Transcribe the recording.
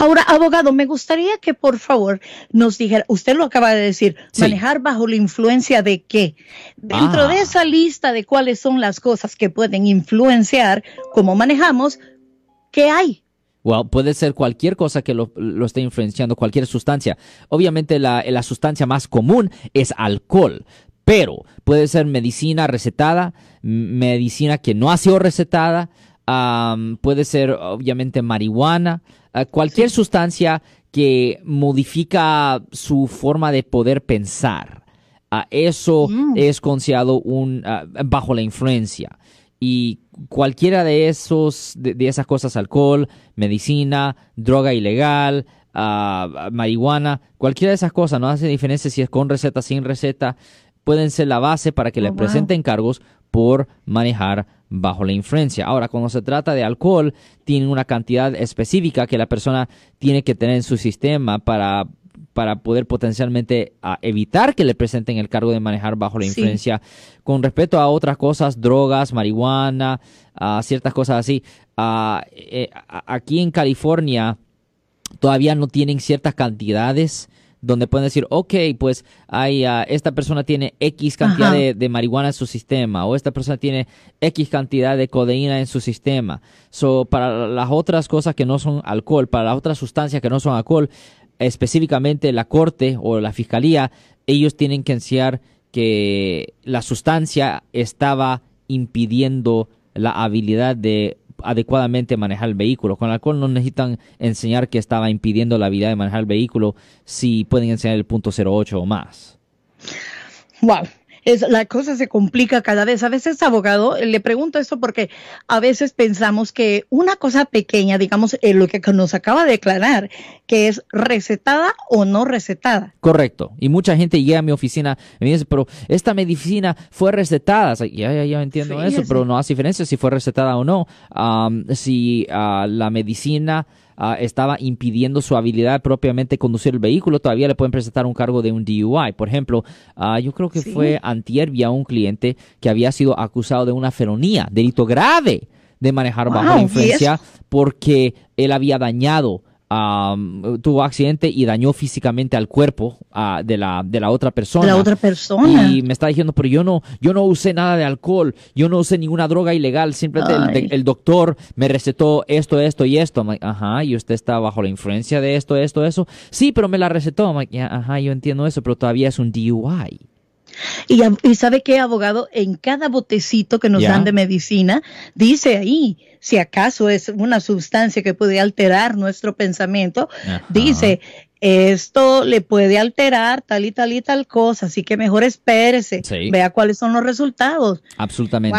Ahora, abogado, me gustaría que por favor nos dijera, usted lo acaba de decir, manejar bajo la influencia de qué. Dentro de ah. esa lista de cuáles son las cosas que pueden influenciar cómo manejamos, ¿qué hay? Well, puede ser cualquier cosa que lo, esté influenciando, cualquier sustancia. Obviamente la, la, sustancia más común es alcohol, pero puede ser medicina recetada, medicina que no ha sido recetada, puede ser obviamente marihuana, ah, cualquier sustancia que modifica su forma de poder pensar. Uh, eso mm. es considerado un ah, bajo la influencia. Y cualquiera de esos, de, esas cosas, alcohol, medicina, droga ilegal, marihuana, cualquiera de esas cosas, no hace diferencia si es con receta, sin receta, pueden ser la base para que le oh, presenten cargos por manejar bajo la influencia. Ahora, cuando se trata de alcohol, tiene una cantidad específica que la persona tiene que tener en su sistema para para poder potencialmente ah, evitar que le presenten el cargo de manejar bajo la influencia. Con respecto a otras cosas, drogas, marihuana, uh, ciertas cosas así, uh, eh, aquí en California todavía no tienen ciertas cantidades donde pueden decir, ok, pues hay, ah, esta persona tiene X cantidad de, marihuana en su sistema o esta persona tiene X cantidad de codeína en su sistema. So, para las otras cosas que no son alcohol, para las otras sustancias que no son alcohol, específicamente la corte o la fiscalía, ellos tienen que enseñar que la sustancia estaba impidiendo la habilidad de adecuadamente manejar el vehículo. Con el alcohol no necesitan enseñar que estaba impidiendo la habilidad de manejar el vehículo si pueden enseñar el punto 08 o más. Wow, es, la cosa se complica cada vez. A veces, abogado, le pregunto esto porque a veces pensamos que una cosa pequeña, digamos, eh, lo que nos acaba de declarar, que es recetada o no recetada. Correcto. Y mucha gente llega a mi oficina y me dice, pero esta medicina fue recetada. ya, ya, ya entiendo eso, pero no hace diferencia si fue recetada o no. si ah, la medicina Ah, estaba impidiendo su habilidad propiamente conducir el vehículo, todavía le pueden presentar un cargo de un DUI. Por ejemplo, ah, yo creo que fue antier a un cliente que había sido acusado de una felonía, delito grave de manejar bajo la influencia porque él había dañado tuvo accidente y dañó físicamente al cuerpo uh, de, la, de la otra persona. La otra persona. Y me está diciendo, pero yo no, yo no usé nada de alcohol, yo no usé ninguna droga ilegal, simplemente el, doctor me recetó esto, esto y esto. Ajá, y usted está bajo la influencia de esto, esto, eso. Sí, pero me la recetó. Ajá, yo entiendo eso, pero todavía es un DUI. Y, y sabe qué, abogado, en cada botecito que nos dan de medicina, dice ahí, si acaso es una sustancia que puede alterar nuestro pensamiento, dice, esto le puede alterar tal y tal y tal cosa, así que mejor espérese, vea cuáles son los resultados. Absolutamente.